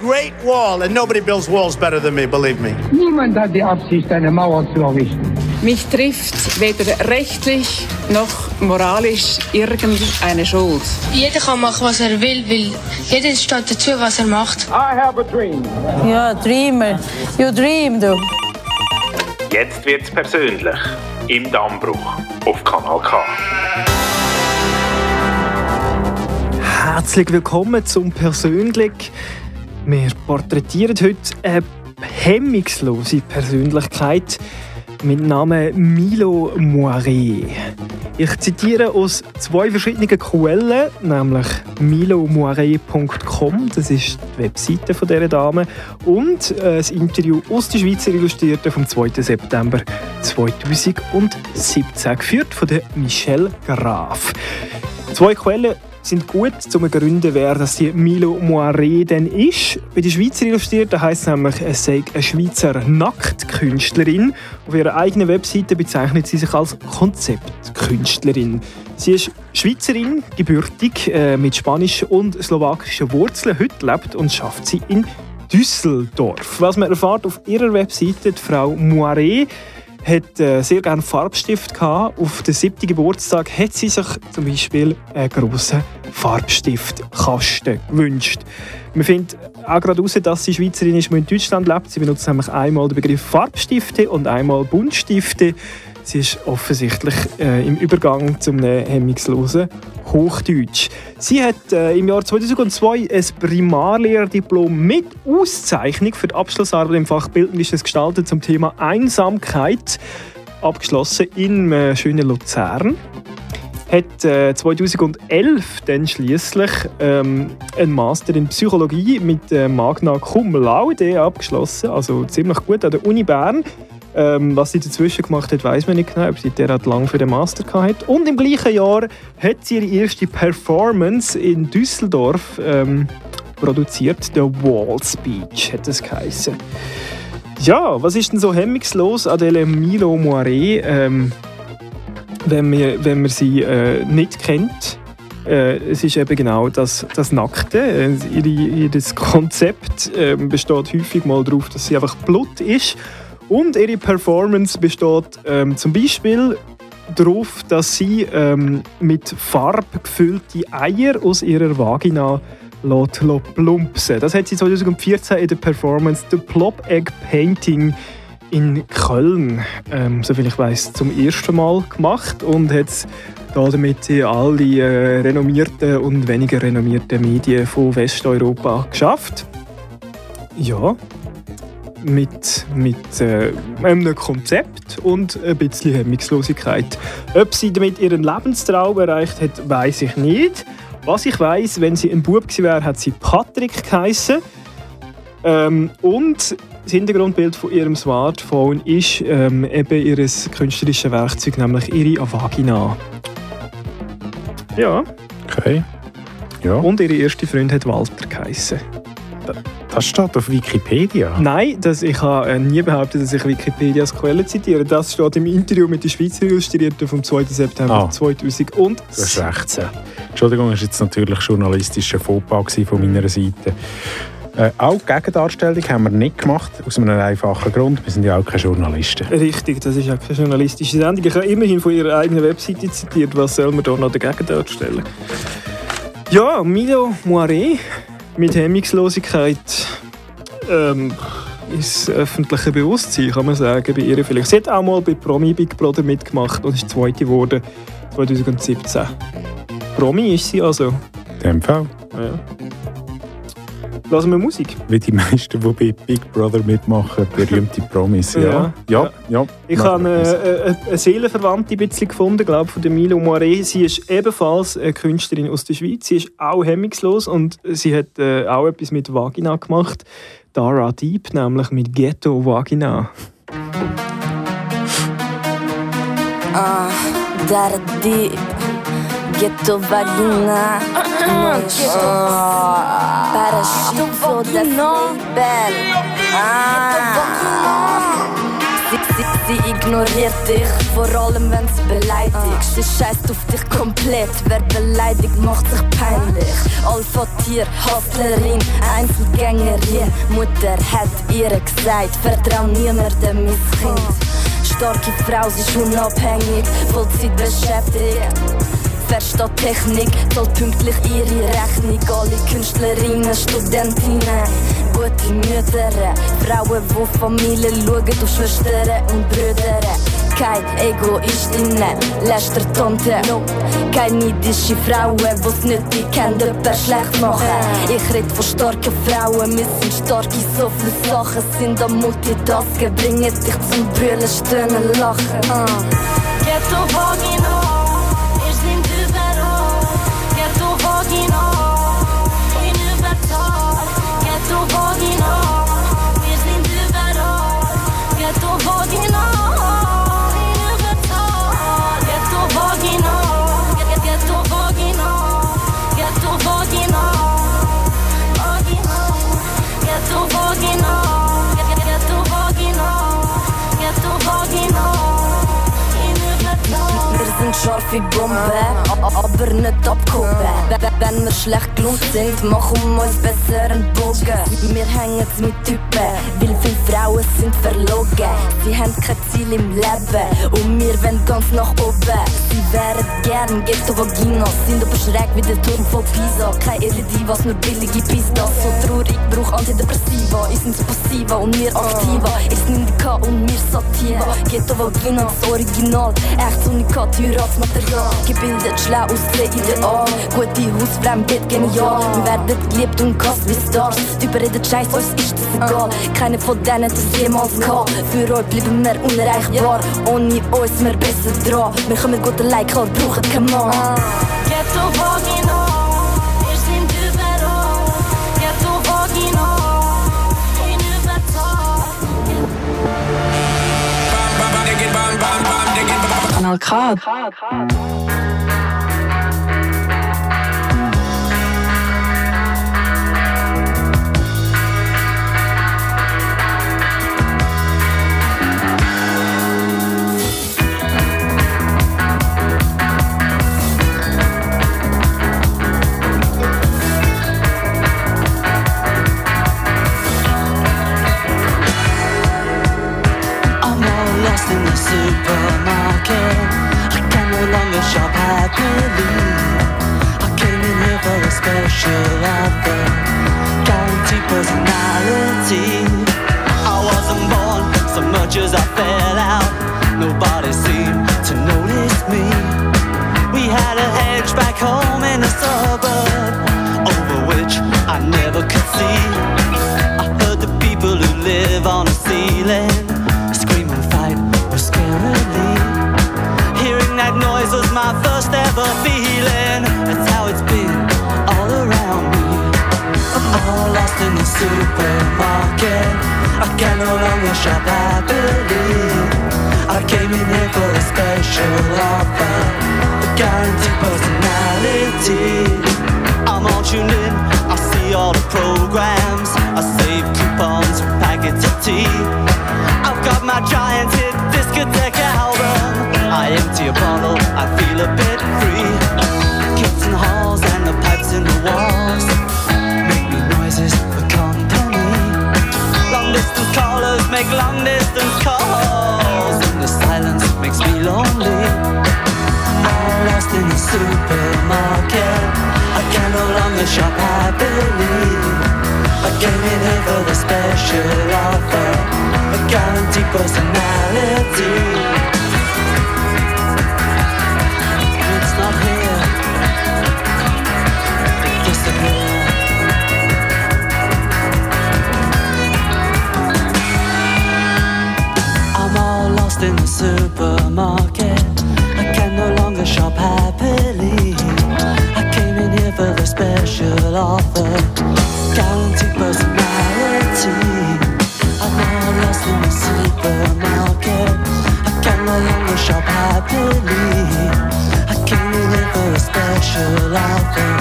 Great wall, and nobody builds walls better than me, believe me. Niemand hat die Absicht, eine Mauer zu errichten. Mich trifft weder rechtlich noch moralisch irgendeine Schuld. Jeder kann machen, was er will, weil jeder steht dazu, was er macht. I have a dream. Ja, Dreamer. You dream, du. Jetzt wird's persönlich. Im Dammbruch auf Kanal K. Herzlich willkommen zum Persönlich. Wir porträtieren heute eine hemmungslose Persönlichkeit mit Namen Milo Moiré. Ich zitiere aus zwei verschiedenen Quellen, nämlich milomoiré.com, das ist die Webseite von dieser Dame, und äh, das Interview aus der Schweizer Illustrierten vom 2. September 2017, geführt von Michelle Graf. Zwei Quellen sind gut, um zu begründen, wer das die Milo Moiré denn ist. Bei den Schweizer Illustrierten heisst es nämlich, es sei eine Schweizer Nacktkünstlerin. Auf ihrer eigenen Webseite bezeichnet sie sich als Konzeptkünstlerin. Sie ist Schweizerin, gebürtig, äh, mit spanischen und slowakischen Wurzeln. Heute lebt und schafft sie in Düsseldorf. Was man erfahrt auf ihrer Webseite, die Frau Moiré, hat äh, sehr gerne Farbstift gehabt. Auf den siebten Geburtstag hat sie sich zum Beispiel einen grossen Farbstiftkasten gewünscht. Man findet auch gerade heraus, dass sie Schweizerin ist, die in Deutschland lebt. Sie benutzt nämlich einmal den Begriff Farbstifte und einmal Buntstifte. Sie ist offensichtlich äh, im Übergang zum hemmungslosen Hochdeutsch. Sie hat äh, im Jahr 2002 ein Primarlehrdiplom mit Auszeichnung für die Abschlussarbeit im Fach Bildnisches Gestalten zum Thema Einsamkeit abgeschlossen in äh, schönen Luzern. Hat äh, 2011 dann schließlich ähm, einen Master in Psychologie mit äh, Magna Cum Laude abgeschlossen, also ziemlich gut an der Uni Bern. Ähm, was sie dazwischen gemacht hat, weiß man nicht genau, ob sie derart lang für den Master hat. Und im gleichen Jahr hat sie ihre erste Performance in Düsseldorf ähm, produziert. The Wall Speech hat es geheißen. Ja, was ist denn so hemmungslos der Milo Moiré, ähm, wenn, man, wenn man sie äh, nicht kennt? Äh, es ist eben genau das, das Nackte. Äh, ihre, ihr Konzept äh, besteht häufig mal darauf, dass sie einfach Blut ist. Und ihre Performance besteht ähm, zum Beispiel darauf, dass sie ähm, mit Farbe gefüllte Eier aus ihrer Vagina lässt, lässt plumpsen. Das hat sie 2014 in der Performance The Plop Egg Painting in Köln, ähm, soviel ich weiß, zum ersten Mal gemacht und hat damit in alle äh, renommierten und weniger renommierten Medien von Westeuropa geschafft. Ja, mit, mit äh, einem Konzept und ein bisschen Hemmungslosigkeit. Ob sie damit ihren Lebenstraum erreicht hat, weiß ich nicht. Was ich weiß, wenn sie ein Bub gewesen wäre, hat sie Patrick geheißen. Ähm, und das Hintergrundbild von ihrem Smartphone ist ähm, eben ihr künstlerisches Werkzeug, nämlich ihre Vagina. Ja. Okay. Ja. Und ihre erste Freund hat Walter geheißen. Das steht auf Wikipedia. Nein, das, ich habe äh, nie behauptet, dass ich Wikipedia als Quelle zitiere. Das steht im Interview mit der Schweizer Illustrierten vom 2. September Ah. 2016. Du hast recht. Entschuldigung, das war jetzt natürlich journalistischer Fauxpas von meiner Seite. Äh, auch die Gegendarstellung haben wir nicht gemacht, aus einem einfachen Grund. Wir sind ja auch keine Journalisten. Richtig, das ist auch keine journalistische Sendung. Ich habe immerhin von ihrer eigenen Webseite zitiert. Was soll man da noch dagegen darstellen? Ja, Milo Moiré mit Hemmungslosigkeit ähm, ins öffentliche Bewusstsein, kann man sagen, bei ihr vielleicht. Sie hat auch mal bei Promi Big Brother mitgemacht und ist Zweite geworden 2017. Promi ist sie also. In dem Fall. Ja. Lassen wir Musik. Wie die meisten, die bei Big Brother mitmachen, berühmte Promis. Ja, Ja. ja, ja. Ich habe eine, das. eine, eine Seelenverwandte ein bisschen gefunden, glaube von der Milo Moiré. Sie ist ebenfalls eine Künstlerin aus der Schweiz. Sie ist auch hemmungslos und sie hat äh, auch etwas mit Vagina gemacht. Dara Deep, nämlich mit Ghetto Vagina. Ah, där deep Ghetto vagina Parachute for the belle Ah. Si, si, si, ignoriert dich, vor allem wenn's beleidigt. Sie scheißt auf dich komplett, wer beleidigt, macht sich peinlich. Alpha-Tier, Hustlerin, Einzelgängerin. Mutter hat ihr gesagt, vertrau niemandem, mein Kind. Starke Frau, sie ist unabhängig, Vollzeit beschäftigt. Versteht Technik, zahlt pünktlich ihre Rechnung. Alle Künstlerinnen, Studentinnen, gute Mütter, Frauen, die Familie schauen auf Schwestern und Brüder. Kein Egoistinnen, Lästertante, no. Keine neidische Frauen, die's nicht kennen, jemand schlecht machen. Ich red von starken Frauen, wir sind starke, so viele Sachen sind am Multitasken, bringen dich zum Brüllen, Stöhnen, Lachen. Ah. Ghetto Vagina, sind scharfe Bomben, a- aber nicht abgehoben. Wenn wir schlecht gelohnt sind, machen wir uns besser einen Bogen. Wir hängen mit Typen, weil viele Frauen sind verlogen. Sie haben kein Ziel im Leben und wir wollen ganz nach oben. Sie wären gern Ghetto Vagina, sind aber schräg wie der Turm von Pisa. Keine Divas, nur billige Pistas. So traurig, brauch Antidepressiva. Ich sind so passiva und wir aktiva. Ich sind Indika und wir Sativa. Ghetto Vagina, das Original. Echt Unikat, Heiratsmaterial. Gebildet, schlau, aussehen, ideal. Gute Hausfrau, im Bett, genial. Wir werden geliebt und gehasst wie Stars. Überredet Scheiß, uns ist das egal. Keiner von denen das jemals gehabt. Für euch bleiben wir unerreichbar. Ohne uns, wir besser dran. Wir können gut allein, klar, brauchen keinen Mann. Ghetto Vagina, wir sind überall. Ghetto Vagina, in Überzahl. Kanal K. lost in the supermarket. I can no longer shop happily. I came in here for the special offer, guaranteed personality. I'm all lost in the supermarket. I can no longer shop happily. I came in here for a special offer,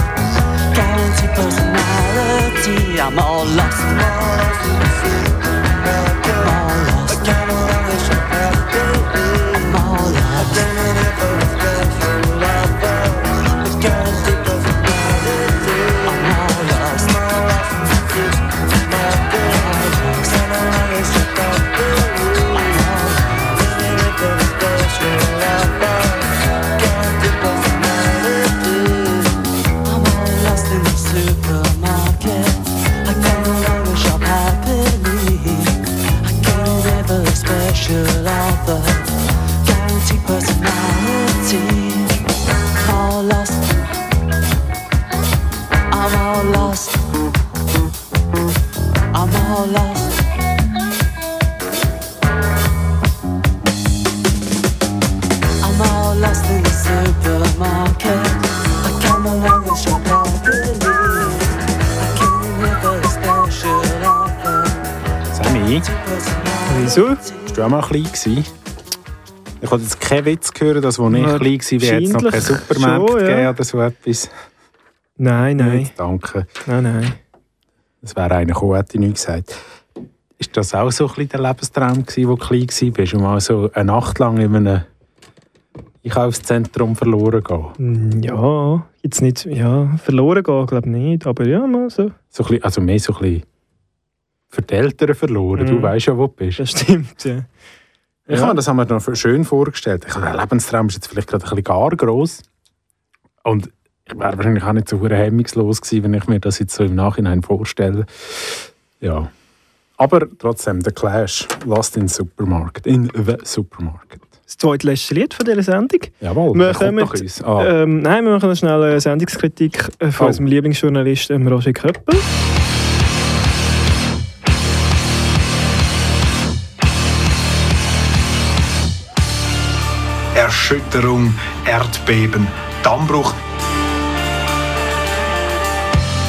guaranteed personality. I'm all lost. All lost. Du auch mal klein gewesen? Ich wollte jetzt keinen Witz hören, dass wo ich klein war, wäre jetzt noch kein Supermarkt schon, ja. gegeben oder so etwas. Nein, nein. Nicht, danke. Nein, nein. Das wäre einer gekommen, hätte ich nicht gesagt. Ist das auch so ein bisschen der Lebenstraum gewesen, wo du klein warst? Und mal so eine Nacht lang in einem Einkaufszentrum verloren gehen? Mm, Ja, jetzt nicht, ja, verloren gehen, glaube ich nicht, aber ja, mal so. So bisschen, also mehr so ein bisschen für die Eltern verloren. Du Mhm. weißt ja, wo du bist. Das stimmt, ja. Ich Ja. habe das haben wir noch schön vorgestellt. Ich der Lebenstraum ist jetzt vielleicht gerade ein bisschen gar gross. Und ich wäre wahrscheinlich auch nicht so hemmungslos gewesen, wenn ich mir das jetzt so im Nachhinein vorstelle. Ja. Aber trotzdem, der Clash, Lost in Supermarket. In the Supermarket. Das zweitletzte Lied von dieser Sendung. Jawohl, Wir kommen, doch uns. Ah. ähm, nein, wir machen eine Sendungskritik äh, von Oh. unserem Lieblingsjournalisten Roger Köppel. Erschütterung, Erdbeben, Dammbruch.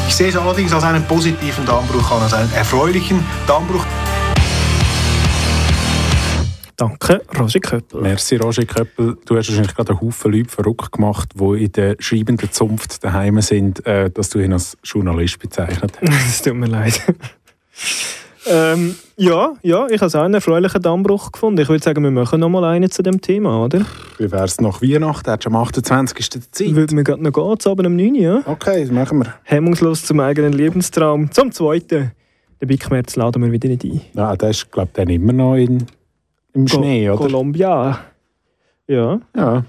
Ich sehe es allerdings als einen positiven Dammbruch an, als einen erfreulichen Dammbruch. Danke, Roger Köppel. Merci, Roger Köppel. Du hast wahrscheinlich gerade einen Haufen Leute verrückt gemacht, die in der schreibenden Zunft daheim sind, äh, dass du ihn als Journalist bezeichnet hast. *laughs* Es tut mir leid. *laughs* ähm, ja, ja, ich habe es auch einen erfreulichen Dammbruch gefunden. Ich würde sagen, wir machen noch mal einen zu dem Thema, oder? Wie wäre es nach Weihnachten? Hättest du am 28. Zeit? Würde mir gerade noch gehen, zu Abend um 9 Uhr, ja? Okay, das machen wir. Hemmungslos zum eigenen Lebenstraum. Zum Zweiten. Den Big-März laden wir wieder nicht ein. Ja, der ist, glaube ich, dann immer noch in, im Schnee, Ko oder? Columbia. Ja. Ja.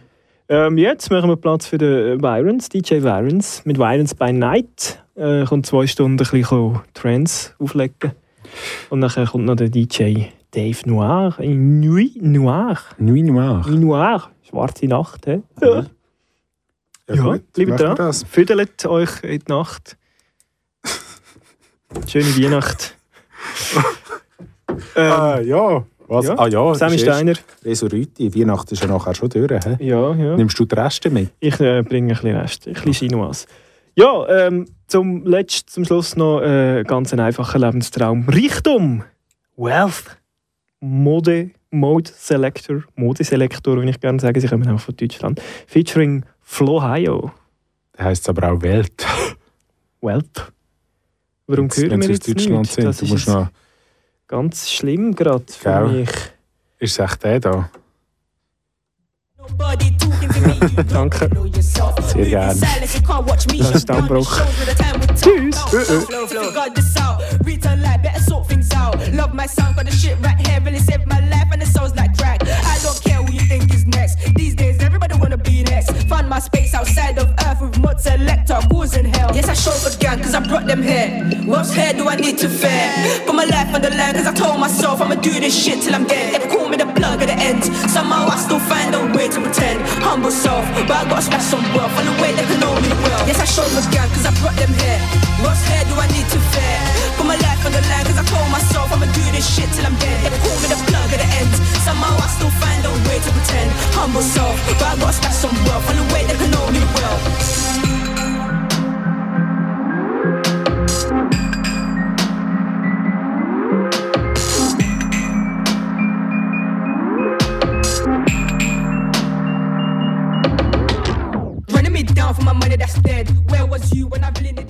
Ähm, jetzt machen wir Platz für den Virons, DJ Virons. Mit Virons by Night äh, kommt zwei Stunden ein bisschen Trance auflegen. Und nachher kommt noch der DJ Dave Noir. äh, Nuit Noir. Nuit Noir. Nuit Noir. Schwarze Nacht, hä? Ja. Ja, Ja, gut, dran. das. Füdelt euch in die Nacht. *laughs* Schöne Weihnacht. ähm, Ah, ja. Was? Ja. Ah ja, Sammy Steiner. Resuriti. Weihnachten ist ja nachher schon durch. He? Ja, ja. Nimmst du die Reste mit? Ich äh, bringe ein bisschen Rest, ein bisschen Chinoise. Ja, ähm, zum Letzt, zum Schluss noch äh, ganz ein einfacher Lebenstraum. Reichtum, Wealth, Mode, Mode Selector, Modeselektor, würde ich gerne sagen, sie kommen auch von Deutschland. Featuring Flo Hayo. Das heisst aber auch Welt. *laughs* Wealth. Warum Jetzt, hören wenn wir jetzt Deutschland nicht? sind, Das du ist noch... ganz schlimm gerade für mich. Ist es echt der da? *laughs* Danke. Sehr gerne. Das ist der Anbruch. Tschüss. Be next. Find my space outside of Earth with mod selector, in hell. Yes, I showed gang, cause I brought them here. What's here do I need to fear? Put my life on the line, cause I told myself I'ma do this shit till I'm dead. They call me the plug at the end. Somehow I still find a way to pretend. Humble self, but I gotta smash some wealth. On the way they can know me well. Yes, I showed gang, cause I brought them here. What's here do I need to fear? Put my life on the line, cause I told myself I'ma do this shit till I'm dead. They call me the plug at the end. Somehow I still find a way to pretend. Humble self, but I gotta got some wealth a way that can only wealth. down for my money that's dead. Where was you when I really